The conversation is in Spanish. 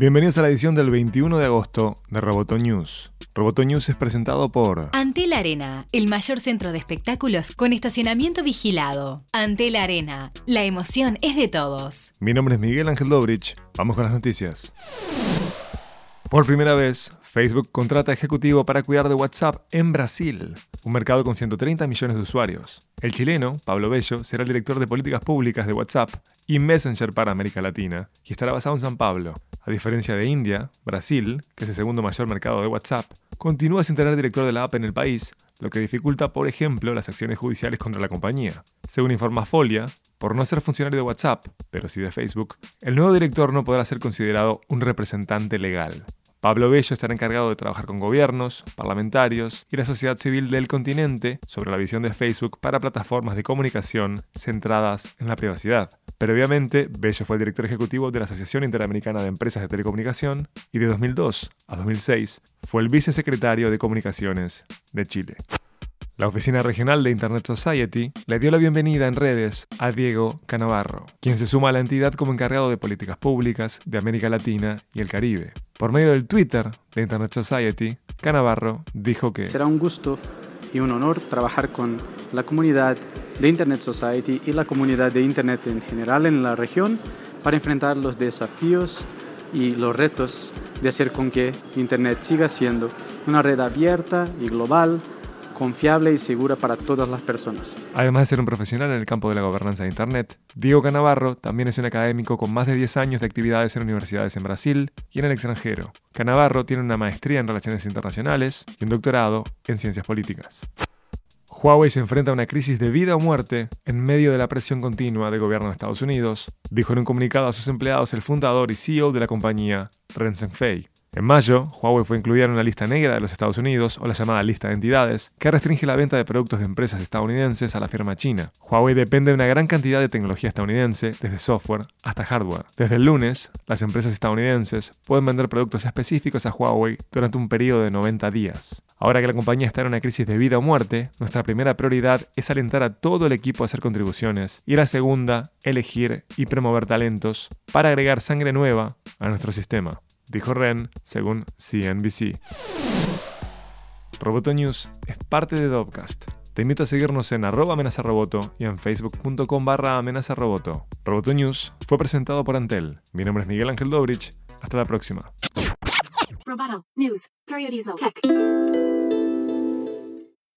Bienvenidos a la edición del 21 de agosto de Roboto News. Roboto News es presentado por Antel Arena, el mayor centro de espectáculos con estacionamiento vigilado. Antel Arena, la emoción es de todos. Mi nombre es Miguel Ángel Dobrich. Vamos con las noticias. Por primera vez, Facebook contrata ejecutivo para cuidar de WhatsApp en Brasil, un mercado con 130 millones de usuarios. El chileno, Pablo Bello, será el director de políticas públicas de WhatsApp y Messenger para América Latina, y estará basado en San Pablo. A diferencia de India, Brasil, que es el segundo mayor mercado de WhatsApp, continúa sin tener director de la app en el país, lo que dificulta, por ejemplo, las acciones judiciales contra la compañía. Según informa Folia, por no ser funcionario de WhatsApp, pero sí de Facebook, el nuevo director no podrá ser considerado un representante legal. Pablo Bello estará encargado de trabajar con gobiernos, parlamentarios y la sociedad civil del continente sobre la visión de Facebook para plataformas de comunicación centradas en la privacidad. Previamente, Bello fue el director ejecutivo de la Asociación Interamericana de Empresas de Telecomunicación y de 2002 a 2006 fue el vicesecretario de Comunicaciones de Chile. La oficina regional de Internet Society le dio la bienvenida en redes a Diego Canavarro, quien se suma a la entidad como encargado de políticas públicas de América Latina y el Caribe. Por medio del Twitter de Internet Society, Canavarro dijo que será un gusto y un honor trabajar con la comunidad de Internet Society y la comunidad de Internet en general en la región para enfrentar los desafíos y los retos de hacer con que Internet siga siendo una red abierta y global confiable y segura para todas las personas. Además de ser un profesional en el campo de la gobernanza de Internet, Diego Canavarro también es un académico con más de 10 años de actividades en universidades en Brasil y en el extranjero. Canavarro tiene una maestría en Relaciones Internacionales y un doctorado en Ciencias Políticas. Huawei se enfrenta a una crisis de vida o muerte en medio de la presión continua del gobierno de Estados Unidos, dijo en un comunicado a sus empleados el fundador y CEO de la compañía, Ren Zhengfei. En mayo, Huawei fue incluida en una lista negra de los Estados Unidos, o la llamada lista de entidades, que restringe la venta de productos de empresas estadounidenses a la firma china. Huawei depende de una gran cantidad de tecnología estadounidense, desde software hasta hardware. Desde el lunes, las empresas estadounidenses pueden vender productos específicos a Huawei durante un periodo de 90 días. Ahora que la compañía está en una crisis de vida o muerte, nuestra primera prioridad es alentar a todo el equipo a hacer contribuciones y la segunda, elegir y promover talentos para agregar sangre nueva a nuestro sistema dijo Ren, según CNBC. Roboto News es parte de Dovcast. Te invito a seguirnos en arroba amenazaroboto y en facebook.com barra amenazaroboto. Roboto News fue presentado por Antel. Mi nombre es Miguel Ángel Dobrich. Hasta la próxima. Roboto News.